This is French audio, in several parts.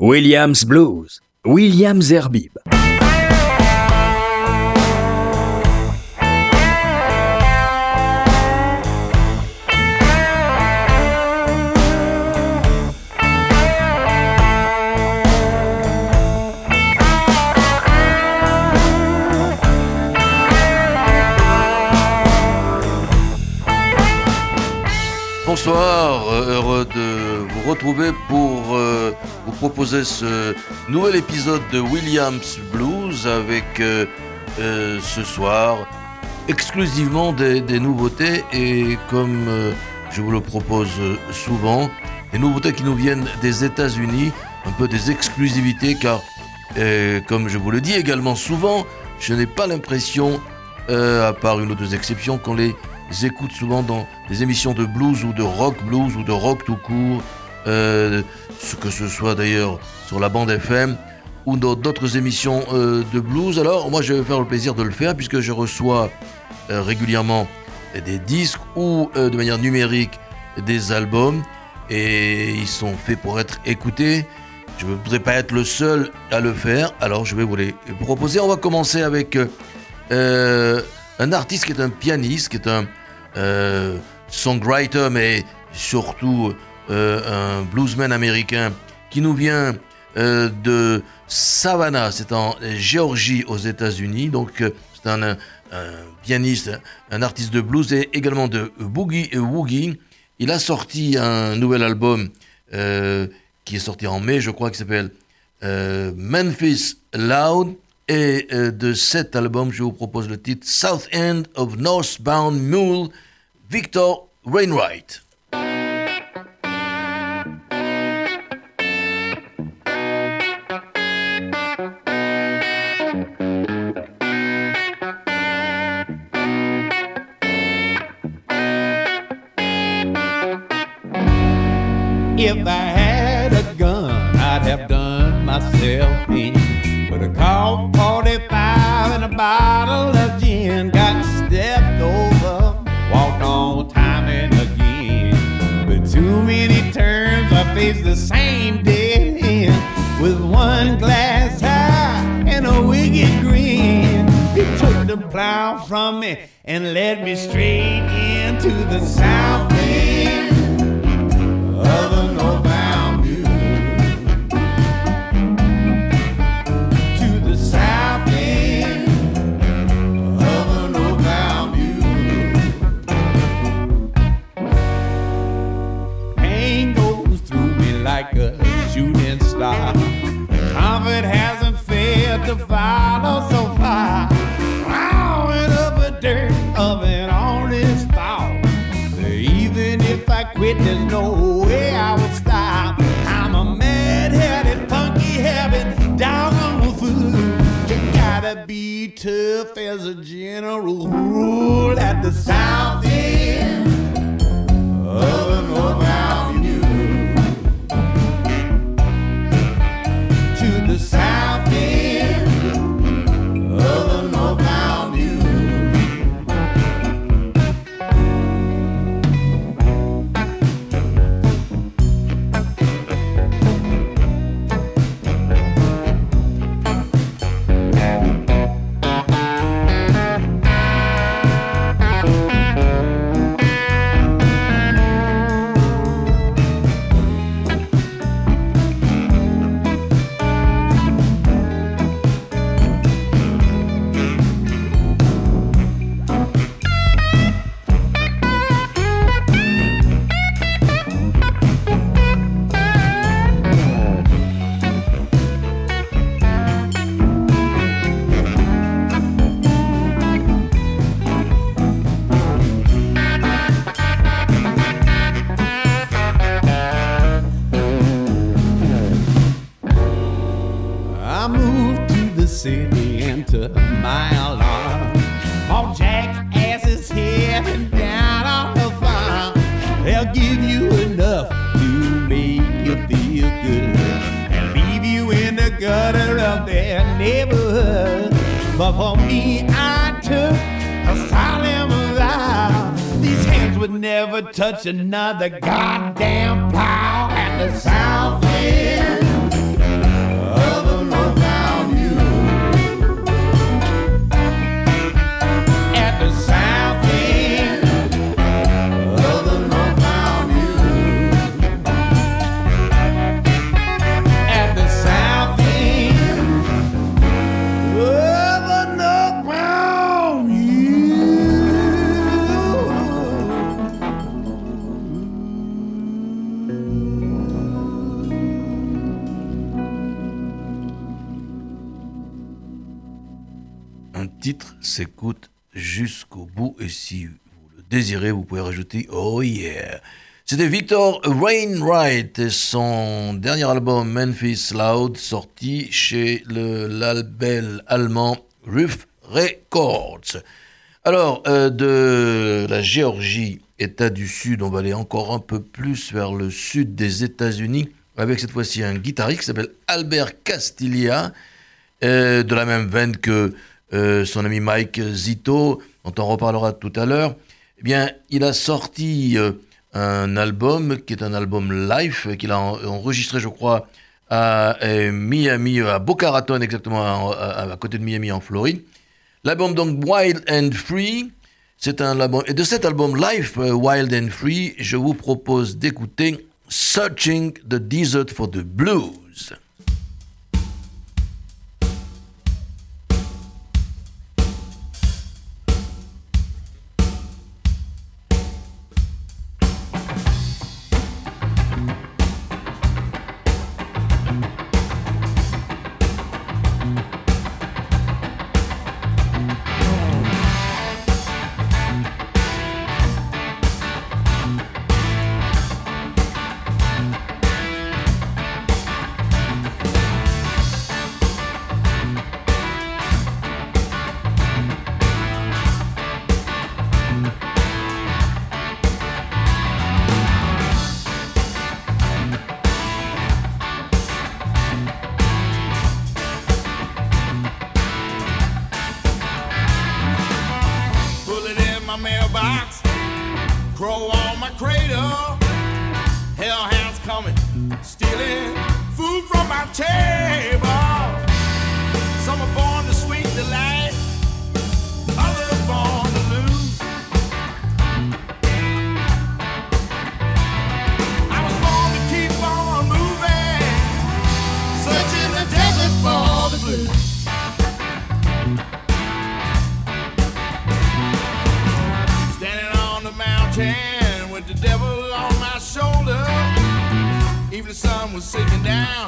Williams Blues, Williams Herbib. Bonsoir, euh, heureux de vous retrouver pour euh, vous proposer ce nouvel épisode de Williams Blues avec euh, ce soir exclusivement des, nouveautés et comme je vous le propose souvent, des nouveautés qui nous viennent des États-Unis, un peu des exclusivités car comme je vous le dis également souvent, je n'ai pas l'impression, à part une ou deux exceptions, qu'on les écoute souvent dans des émissions de blues ou de rock blues ou de rock tout court, euh, que ce soit d'ailleurs sur la bande FM ou dans d'autres émissions euh, de blues. Alors moi je vais faire le plaisir de le faire puisque je reçois euh, régulièrement des disques ou de manière numérique des albums et ils sont faits pour être écoutés. Je ne voudrais pas être le seul à le faire, alors je vais vous les proposer. On va commencer avec un artiste qui est un pianiste, qui est un songwriter, mais surtout euh, un bluesman américain qui nous vient euh, de Savannah, c'est en Géorgie aux États-Unis. Donc euh, c'est un, pianiste, un artiste de blues et également de boogie et woogie. Il a sorti un nouvel album qui est sorti en mai, je crois, qui s'appelle Memphis Loud. Et de cet album, je vous propose le titre South End of Northbound Mule. Victor Wainwright. Myself in with a Colt 45 and a bottle of gin. Got stepped over walked on time and again. But too many turns, I face the same dead end with one glass high and a wicked grin. He took the plow from me and led me straight into the south end the south si vous le désirez, vous pouvez rajouter Oh yeah. C'était Victor Wainwright et son dernier album Memphis Loud sorti chez le label allemand Roof Records. Alors, euh, de la Géorgie, État du Sud, on va aller encore un peu plus vers le sud des États-Unis avec cette fois-ci un guitariste qui s'appelle Albert Castilla, euh, de la même veine que euh, son ami Mike Zito, dont on reparlera tout à l'heure. Eh bien, il a sorti un album qui est un album live qu'il a enregistré, je crois, à Miami, à Boca Raton exactement, à, côté de Miami en Floride. L'album donc Wild and Free, c'est un album et de cet album live euh, Wild and Free, je vous propose d'écouter Searching the Desert for the Blues. my table. Some are born to sweet delight, others born to lose. I was born to keep on moving, searching the desert for the blues. Standing on the mountain with the devil on my shoulder. Even the sun was sinking down.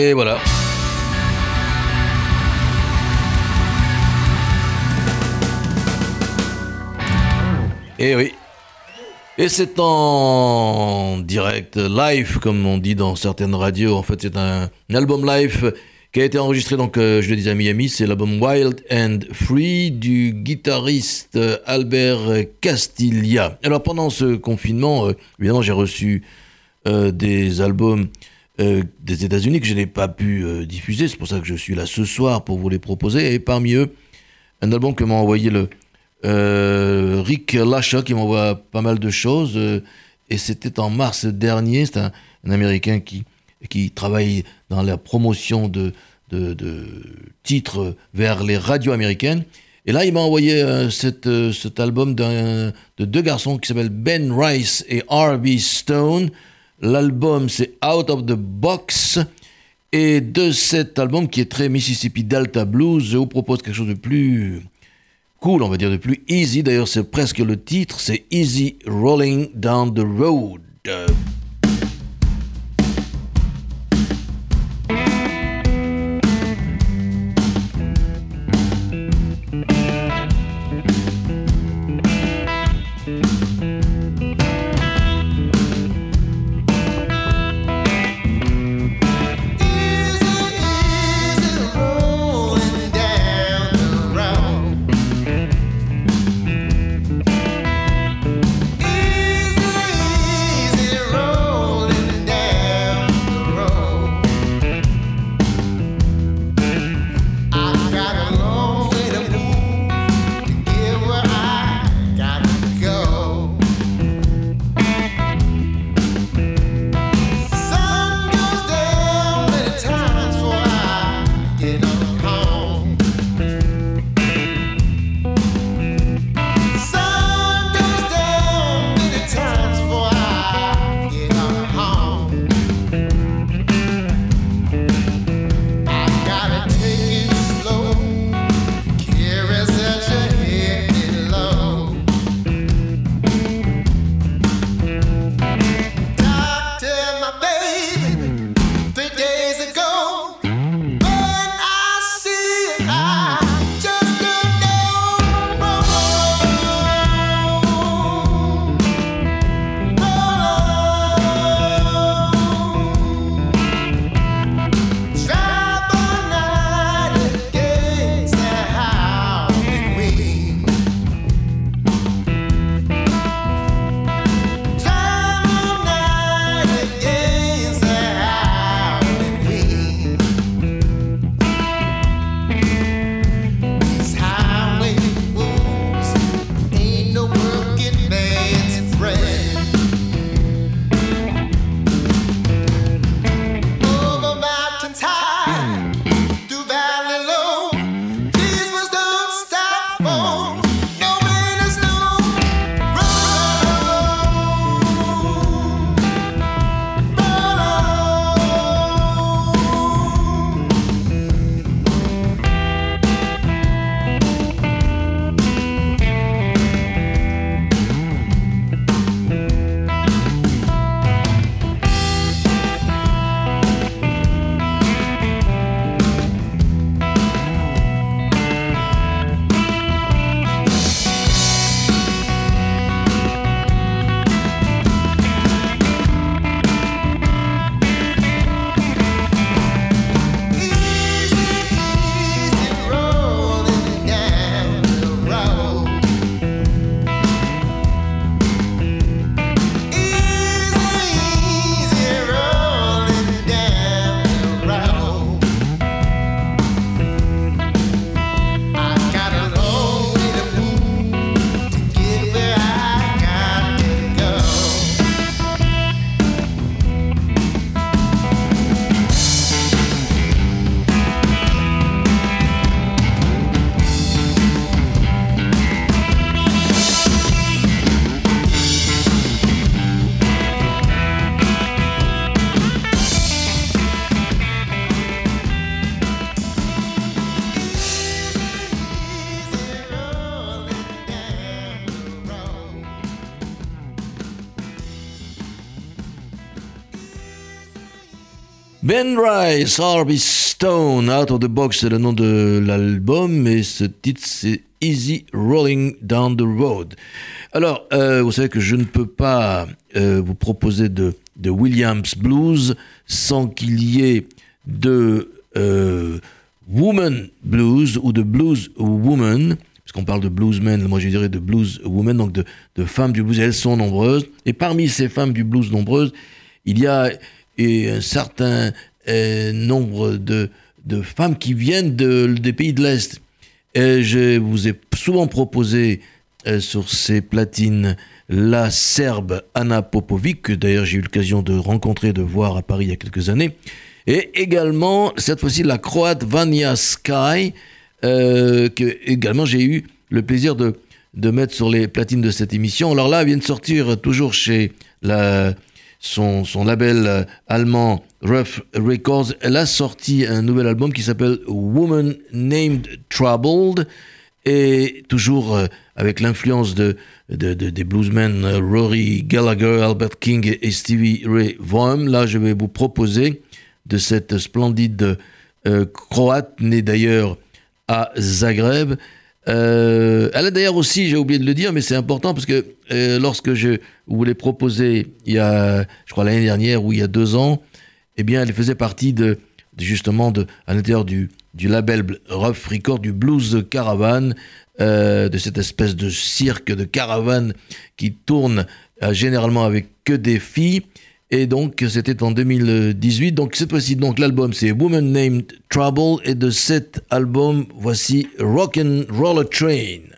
Et voilà. Et oui. Et c'est en direct, live, comme on dit dans certaines radios. En fait, c'est un, album live qui a été enregistré, donc, euh, je le disais à Miami. C'est l'album Wild and Free du guitariste Albert Castilla. Alors, pendant ce confinement, euh, évidemment, j'ai reçu euh, des albums euh, des États-Unis que je n'ai pas pu euh, diffuser. C'est pour ça que je suis là ce soir pour vous les proposer. Et parmi eux, un album que m'a envoyé le euh, Rick Lasha qui m'envoie pas mal de choses. et c'était en mars dernier. C'est un, Américain qui, qui travaille dans la promotion de, de, titres vers les radios américaines. Et là, il m'a envoyé cet album de deux garçons qui s'appellent Ben Rice et R.B. Stone. L'album, c'est Out of the Box. Et de cet album qui est très Mississippi Delta Blues, je vous propose quelque chose de plus cool, on va dire, de plus easy. D'ailleurs, c'est presque le titre, c'est Easy Rolling Down the Road. Ben Rice, Harvey Stone, Out of the Box, c'est le nom de l'album, et ce titre c'est Easy Rolling Down the Road. Alors, euh, vous savez que je ne peux pas euh, vous proposer de, de, Williams Blues sans qu'il y ait de euh, Woman Blues ou de Blues Woman, puisqu'on parle de bluesmen, moi je dirais de blues women, donc de, de femmes du blues, elles sont nombreuses. Et parmi ces femmes du blues nombreuses, il y a et un certain euh, nombre de, de, femmes qui viennent de, des pays de l'Est. Et je vous ai souvent proposé euh, sur ces platines la Serbe Anna Popovic, que d'ailleurs j'ai eu l'occasion de rencontrer, de voir à Paris il y a quelques années, et également, cette fois-ci, la Croate Vania Sky, euh, que également j'ai eu le plaisir de, de mettre sur les platines de cette émission. Alors là, elle vient de sortir toujours chez la son, label euh, allemand Rough Records, elle a sorti un nouvel album qui s'appelle Woman Named Troubled, et toujours euh, avec l'influence de, des bluesmen euh, Rory Gallagher, Albert King et Stevie Ray Vaughan. Là, je vais vous proposer de cette splendide croate, née d'ailleurs à Zagreb, euh, elle a d'ailleurs aussi, j'ai oublié de le dire, mais c'est important parce que euh, lorsque je vous l'ai proposé il y a, je crois l'année dernière ou il y a deux ans, eh bien, elle faisait partie de, justement à l'intérieur du, du label Rough Record du Blues Caravan, euh, de cette espèce de cirque de caravane qui tourne généralement avec que des filles. Et donc, c'était en 2018. Donc, cette fois-ci, donc, l'album, c'est Woman Named Trouble. Et de cet album, voici Rock'n Roller Train.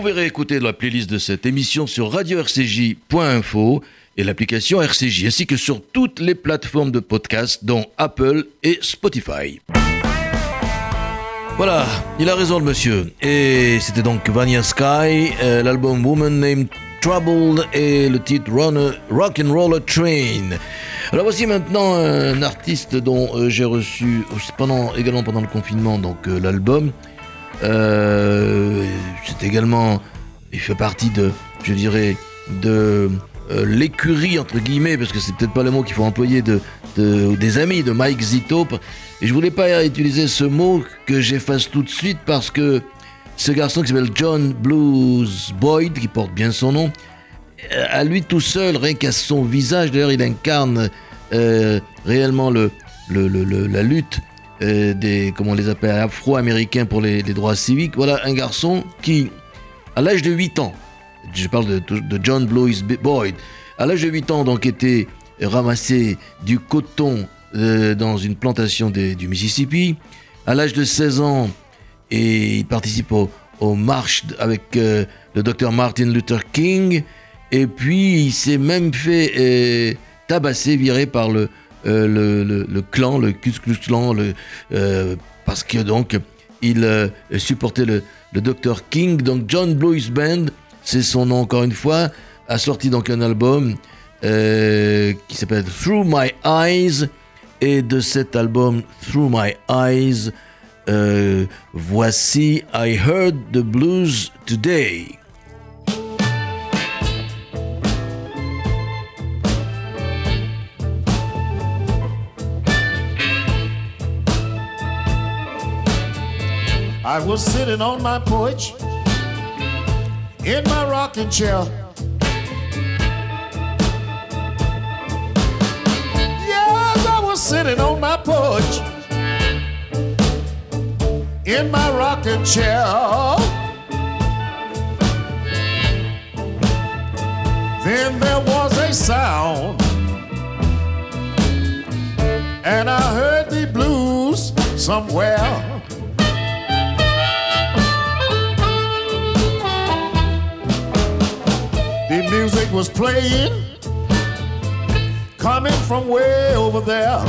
Pouvez réécouter la playlist de cette émission sur radio-rcj.info et l'application RCJ, ainsi que sur toutes les plateformes de podcast, dont Apple et Spotify. Voilà, il a raison le monsieur. Et c'était donc Vanya Sky, euh, l'album Woman Named Troubled et le titre Run Rock and Roller Train. Alors voici maintenant un artiste dont euh, j'ai reçu pendant, également pendant le confinement euh, l'album. C'est également, il fait partie de, je dirais, de l'écurie entre guillemets, parce que c'est peut-être pas le mot qu'il faut employer de, de, des amis de Mike Zito. Et je voulais pas utiliser ce mot que j'efface tout de suite parce que ce garçon qui s'appelle John Blues Boyd, qui porte bien son nom, euh, à lui tout seul, rien qu'à son visage, d'ailleurs, il incarne euh, réellement le, la lutte euh, des, comment on les appelle, afro-américains pour les, droits civiques. Voilà un garçon qui, à l'âge de 8 ans, je parle de, John Blues Boyd, à l'âge de 8 ans, donc était ramassé du coton euh, dans une plantation du Mississippi. À l'âge de 16 ans, et il participe aux, marches avec euh, le docteur Martin Luther King. Et puis, il s'est même fait tabasser, viré par le, le, clan, le Ku Klux Klan, parce que donc, il supportait le, le Dr. King. Donc, John Blues Band, c'est son nom encore une fois, a sorti donc un album qui s'appelle Through My Eyes et de cet album Through My Eyes, euh, voici I Heard the Blues Today. I was sitting on my porch in my rocking chair. Yes, I was sitting on my porch in my rocking chair. Then there was a sound, and I heard the blues somewhere. Was playing coming from way over there.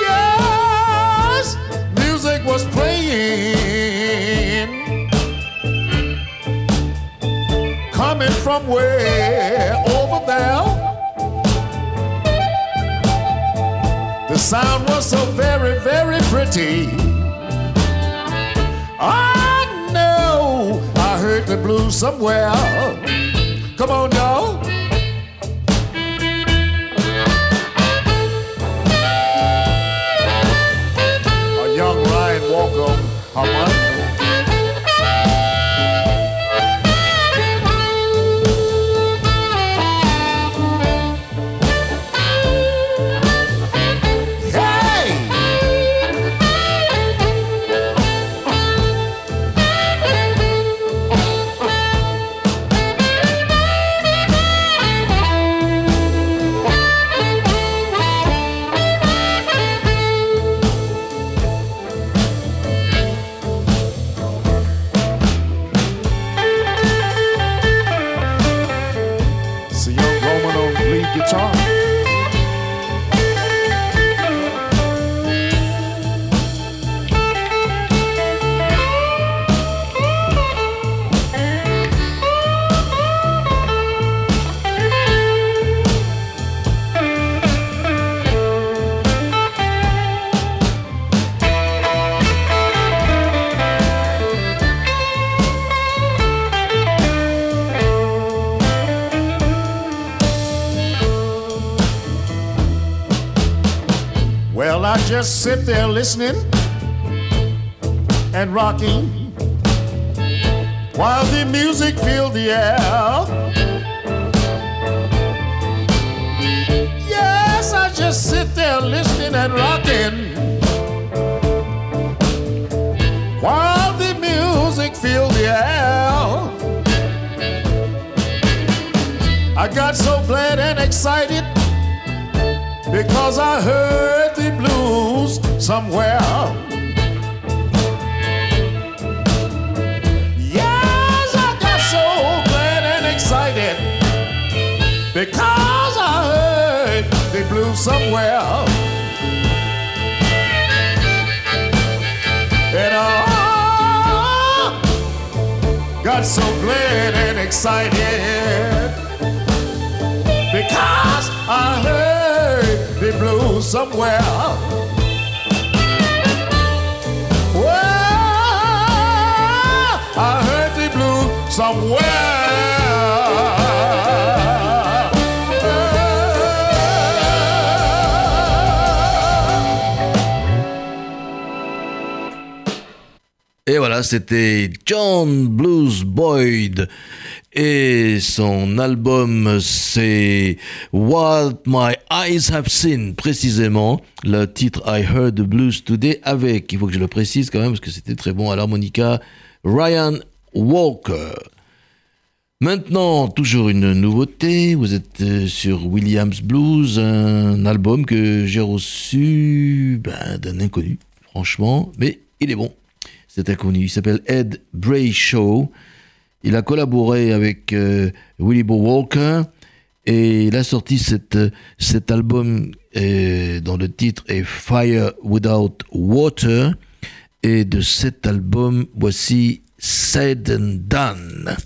Yes, music was playing, coming from way over there. The sound was so very, very pretty. Know I heard the blues somewhere. Come on, y'all. Sit there listening and rocking while the music filled the air. Yes, I just sit there listening and rocking while the music filled the air. I got so glad and excited because I heard happy blues somewhere. Yes, I got so glad and excited because I heard the blues somewhere. And I got so glad and excited because I heard. Blew somewhere. Well, I heard they blew somewhere. Et voilà, c'était John Blues Boyd. Et son album, c'est What My Eyes Have Seen, précisément. Le titre I Heard the Blues Today avec, il faut que je le précise quand même, parce que c'était très bon à l'harmonica, Ryan Walker. Maintenant, toujours une nouveauté. Vous êtes euh, sur Williams Blues, un album que j'ai reçu ben, d'un inconnu, franchement, mais il est bon. C'est inconnu. Il s'appelle Ed Brayshaw. Il a collaboré avec euh, Willie Bo Walker et il a sorti cet album euh, dont le titre est Fire Without Water. Et de cet album, voici Said and Done.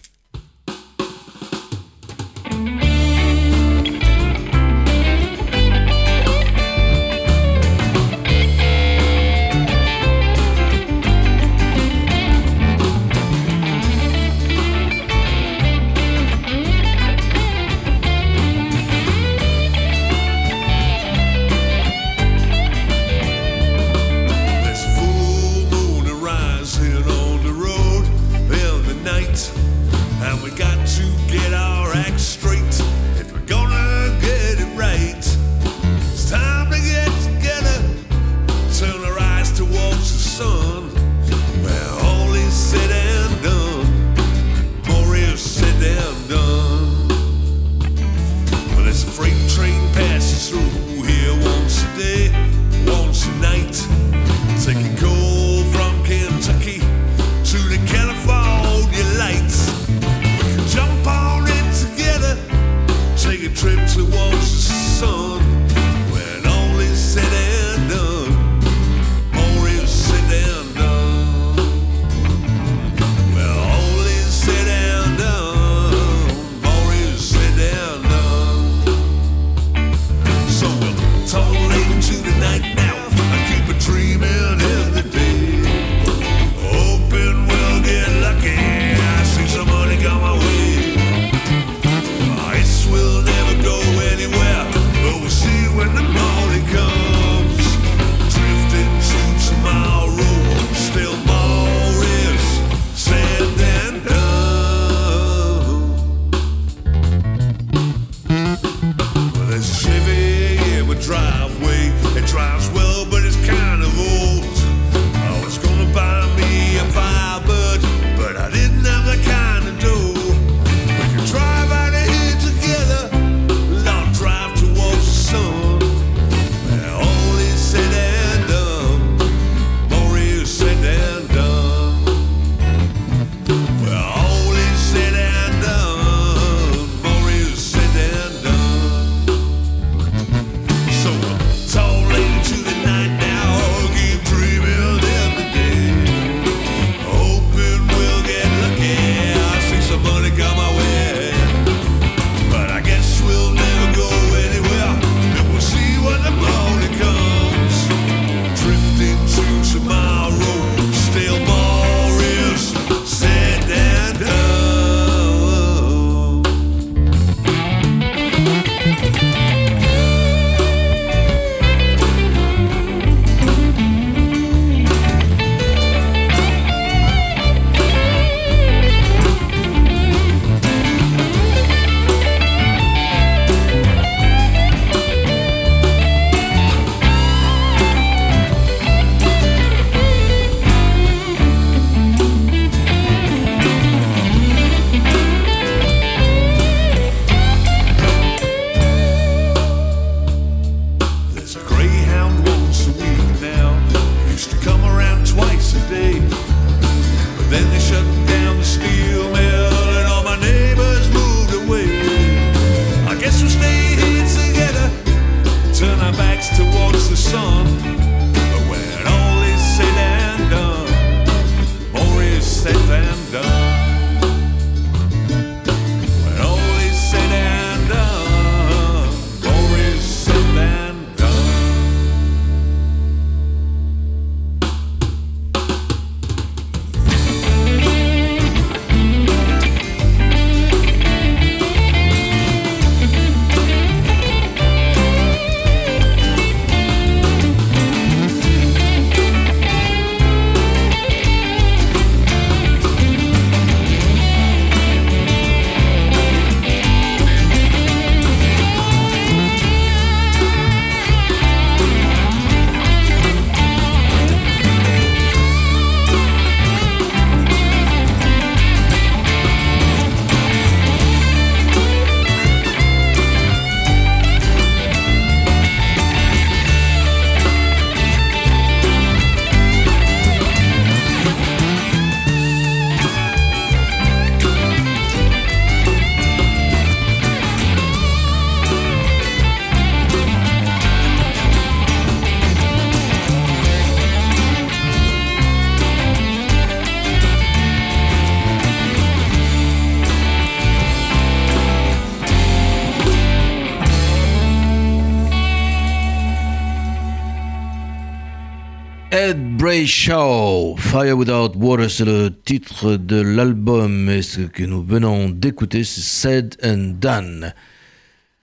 Brayshaw, Fire Without Water, c'est le titre de l'album et ce que nous venons d'écouter, c'est Said and Done.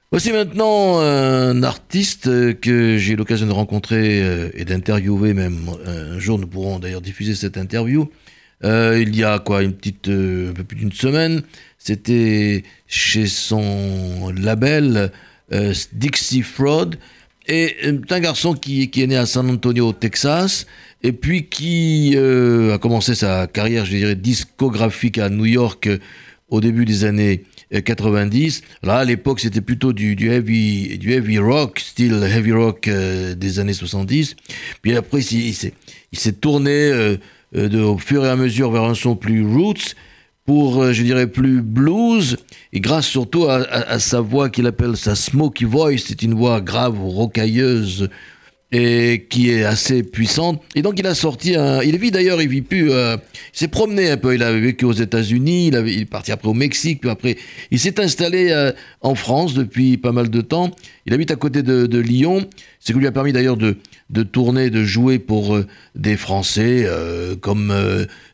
Voici maintenant un artiste que j'ai eu l'occasion de rencontrer euh, et d'interviewer même. Un jour, nous pourrons d'ailleurs diffuser cette interview. Euh, il y a quoi, une petite, euh, un peu plus d'une semaine. C'était chez son label Dixie Fraud. Et c'est un garçon qui, qui, est né à San Antonio, au Texas, et puis qui a commencé sa carrière, je dirais, discographique à New York au début des années 90. Là, à l'époque, c'était plutôt du, heavy, du heavy rock, style heavy rock euh, des années 70. Puis après, il, s'est tourné euh, euh, au fur et à mesure vers un son plus roots, pour, je dirais, plus blues, et grâce surtout à, à sa voix qu'il appelle sa smoky voice, c'est une voix grave, rocailleuse, et qui est assez puissante. Et donc il a sorti un... Il vit d'ailleurs, il vit plus... Euh, il s'est promené un peu, il a vécu aux États-Unis, il, il est parti après au Mexique, puis après il s'est installé euh, en France depuis pas mal de temps. Il habite à côté de, Lyon, ce qui lui a permis d'ailleurs de, de tourner, de jouer pour euh, des Français comme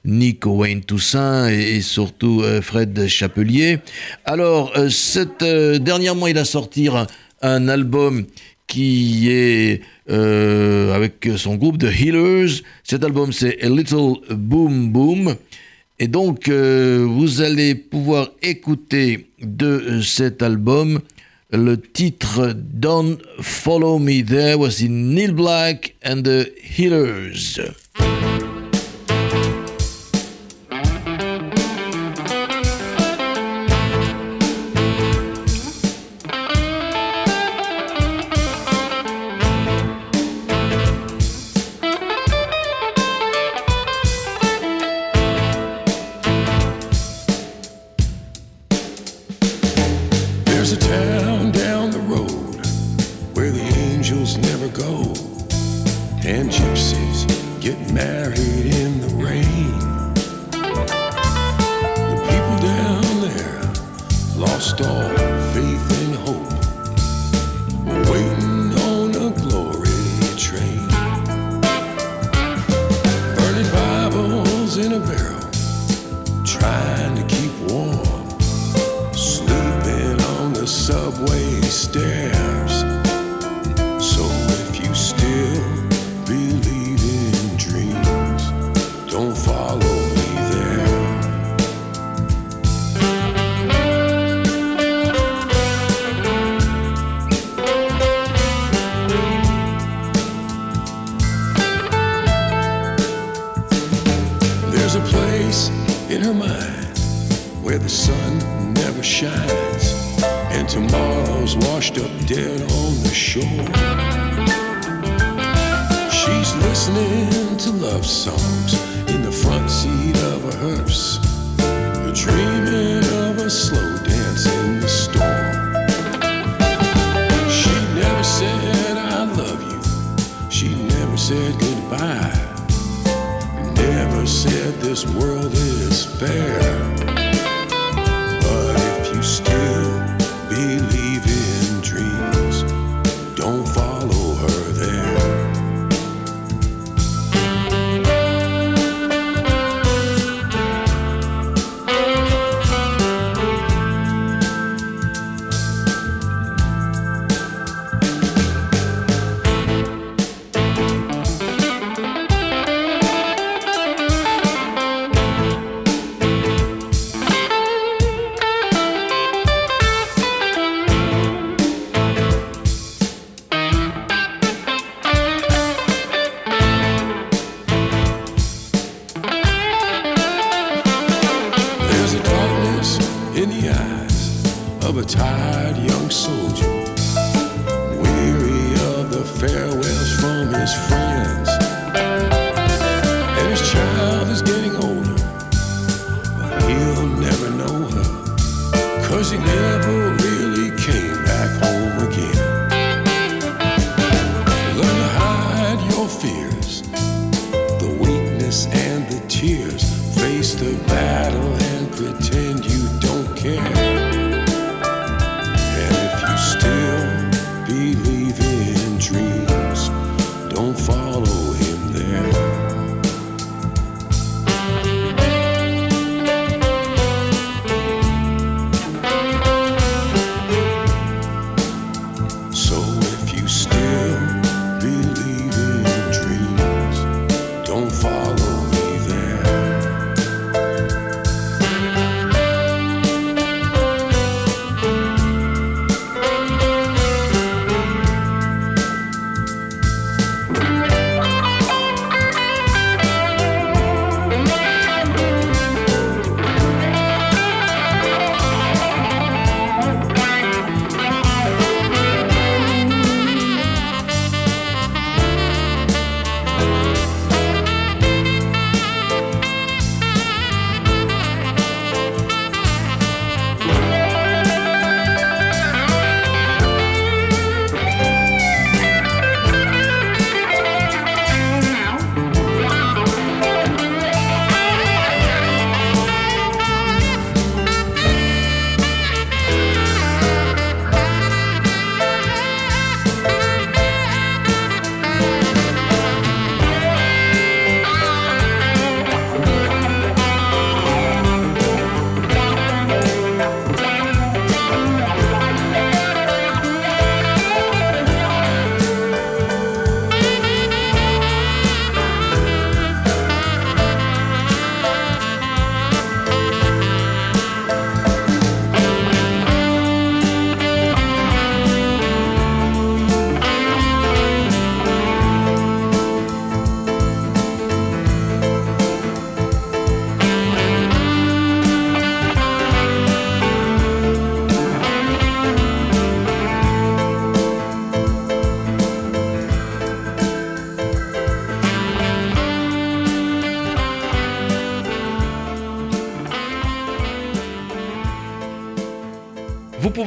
Nick Wayne Toussaint et, et surtout Fred Chapelier. Alors, cette, dernièrement il a sorti un album qui est euh, avec son groupe The Healers. Cet album, c'est A Little Boom Boom. Et donc, euh, vous allez pouvoir écouter de cet album le titre Don't Follow Me There. Voici Neil Black and The Healers. never shines, and tomorrow's washed up dead on the shore. She's listening to love songs in the front seat of a hearse, dreaming of a slow dance in the storm. She never said, I love you, she never said goodbye, never said this world is fair.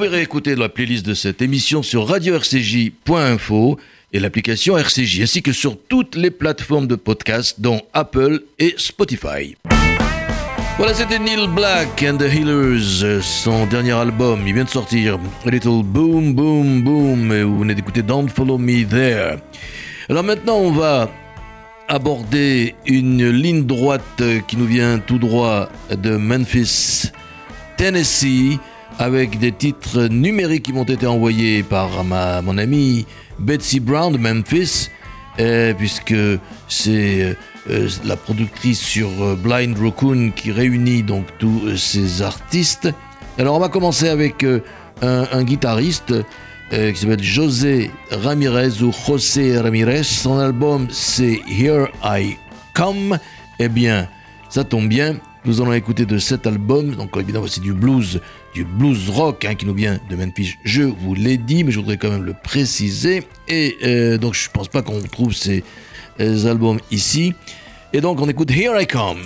Pouvez réécouter la playlist de cette émission sur radio-rcj.info et l'application RCJ, ainsi que sur toutes les plateformes de podcast, dont Apple et Spotify. Voilà, c'était Neil Black and the Healers, son dernier album. Il vient de sortir, A Little Boom Boom Boom, et vous venez d'écouter Don't Follow Me There. Alors maintenant, on va aborder une ligne droite qui nous vient tout droit de Memphis, Tennessee, avec des titres numériques qui m'ont été envoyés par ma, mon ami Betsy Brown de Memphis, euh, puisque c'est euh, la productrice sur euh, Blind Raccoon qui réunit donc tous ces artistes. Alors on va commencer avec un, guitariste qui s'appelle José Ramirez ou José Ramirez. Son album c'est Here I Come. Eh bien, ça tombe bien, nous allons écouter de cet album, donc évidemment c'est du blues, du blues rock hein, qui nous vient de Memphis, je vous l'ai dit, mais je voudrais quand même le préciser. Et euh, donc je pense pas qu'on trouve ces, ces albums ici. Et donc on écoute Here I Come.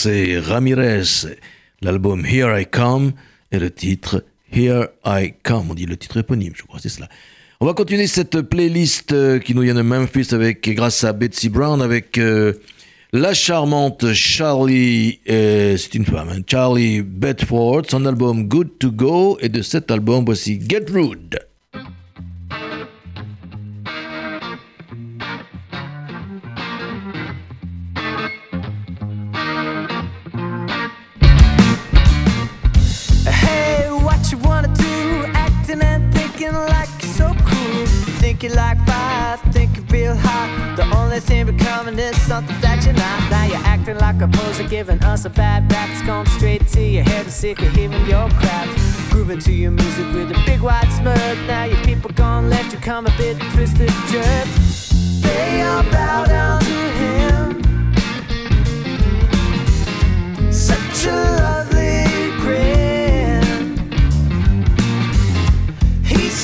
C'est Ramirez, l'album Here I Come et le titre Here I Come. On dit le titre éponyme, je crois, c'est cela. On va continuer cette playlist euh, qui nous vient de Memphis avec, grâce à Betsy Brown, avec euh, la charmante Charlie, euh, c'est une femme, hein, Charlie Bedford, son album Good to Go, et de cet album, voici Get Rude. You like fire, think you real hot. The only thing becoming is something that you're not. Now you're acting like a poser, giving us a bad rap. It's going straight to your head and sick of hearing your crap. Grooving to your music with a big white smirk. Now your people gone left, you come a bit twisted jerk. They all bow down to him. Such a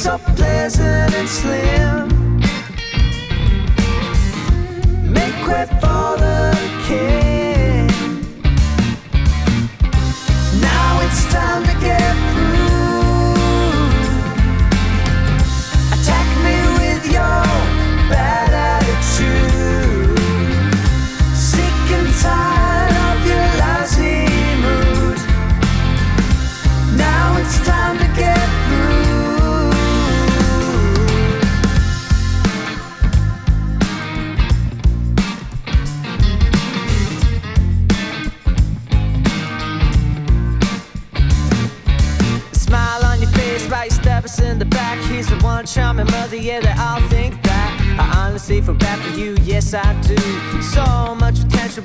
so pleasant and slim. Make way for the king. Now it's time to get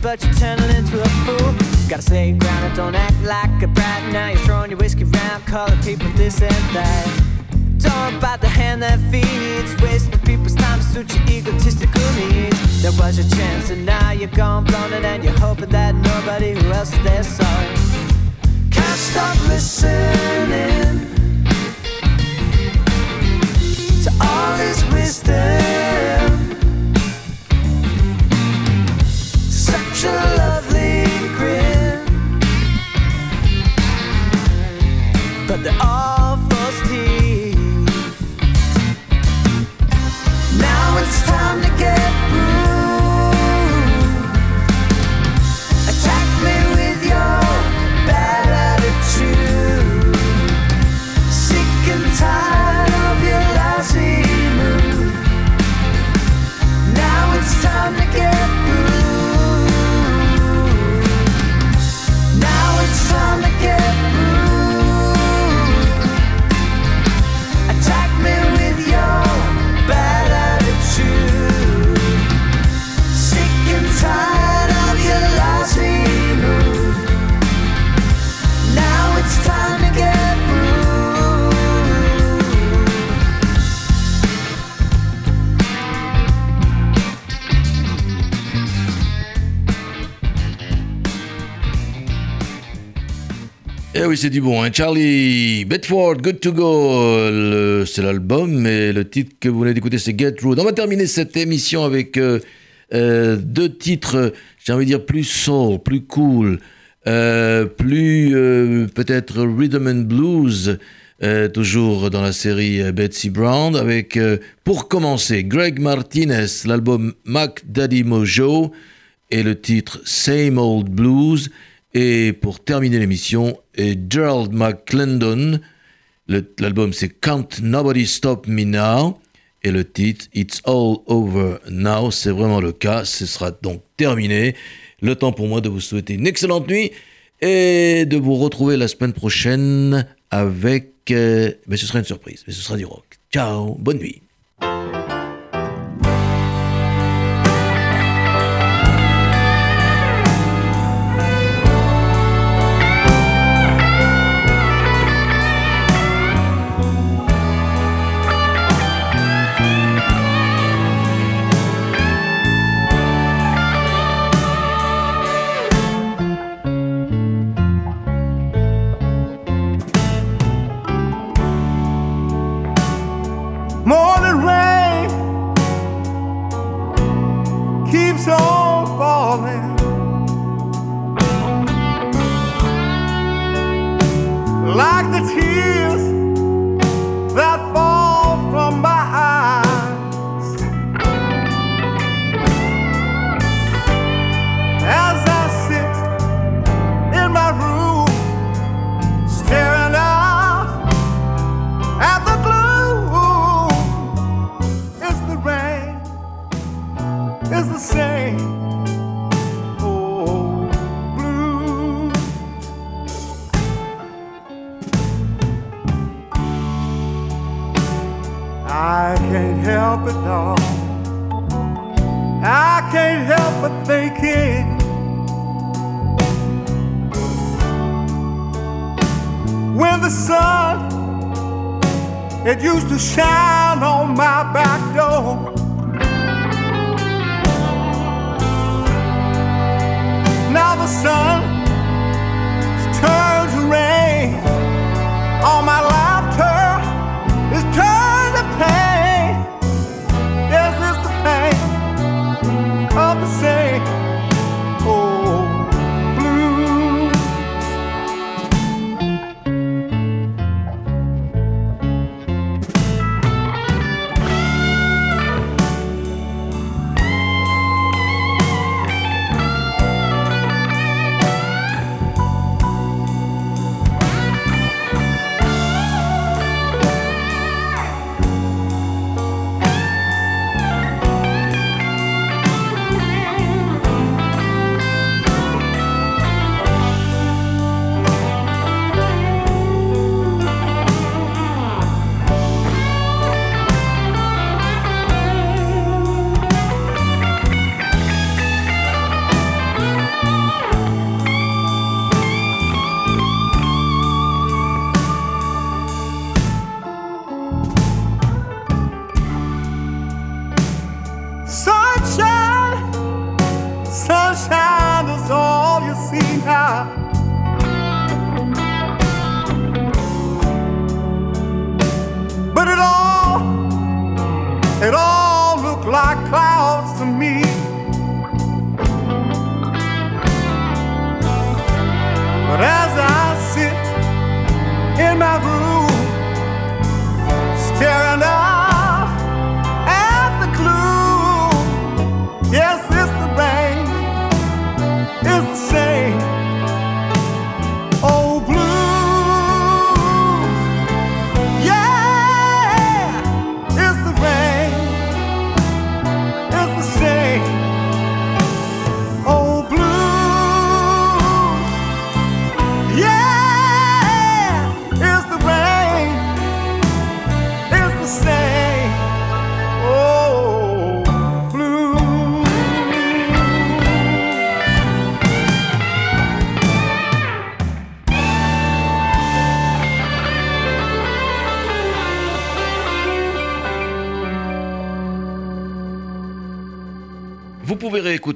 but you're turning into a fool. Gotta stay grounded, don't act like a brat. Now you're throwing your whiskey around, calling people this and that. Don't bite the hand that feeds, wasting people's time to suit your egotistical needs. There was your chance, and now you're gone, blown it, and you're hoping that nobody else is there it. Can't stop listening to all his wisdom. Oui, c'est du bon. Hein. Charlie Bedford, Good to Go, c'est l'album, mais le titre que vous venez d'écouter, c'est Get Rude. On va terminer cette émission avec euh, euh, deux titres, j'ai envie de dire plus soul, plus cool, euh, plus peut-être rhythm and blues, toujours dans la série Betsy Brown, avec, pour commencer, Greg Martinez, l'album Mac Daddy Mojo, et le titre Same Old Blues. Et pour terminer l'émission, Gerald McClendon, le- l'album c'est Can't Nobody Stop Me Now, et le titre It's All Over Now. C'est vraiment le cas. Ce sera donc terminé. Le temps pour moi de vous souhaiter une excellente nuit et de vous retrouver la semaine prochaine avec... euh, mais ce sera une surprise, mais ce sera du rock. Ciao, bonne nuit.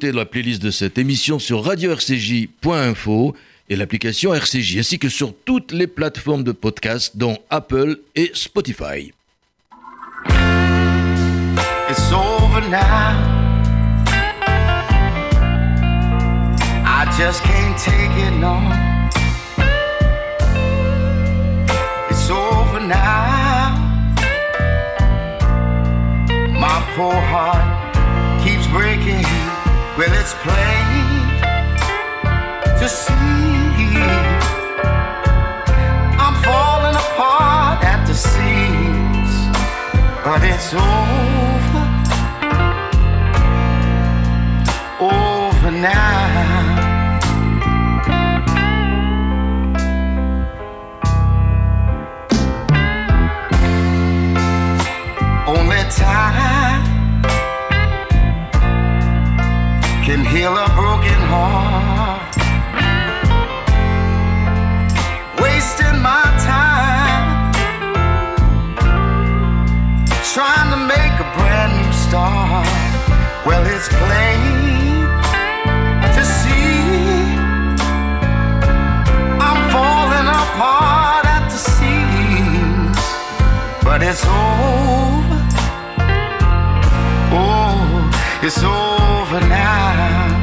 Réécouter la playlist de cette émission sur radio-rcj.info et l'application RCJ, ainsi que sur toutes les plateformes de podcast, dont Apple et Spotify. It's over now. I just can't take it no. Well, it's plain to see. I'm falling apart at the seams. but it's over, over now. Heal a broken heart. Wasting my time trying to make a brand new start. Well, it's plain to see I'm falling apart at the seams, but it's over. Oh, it's over now.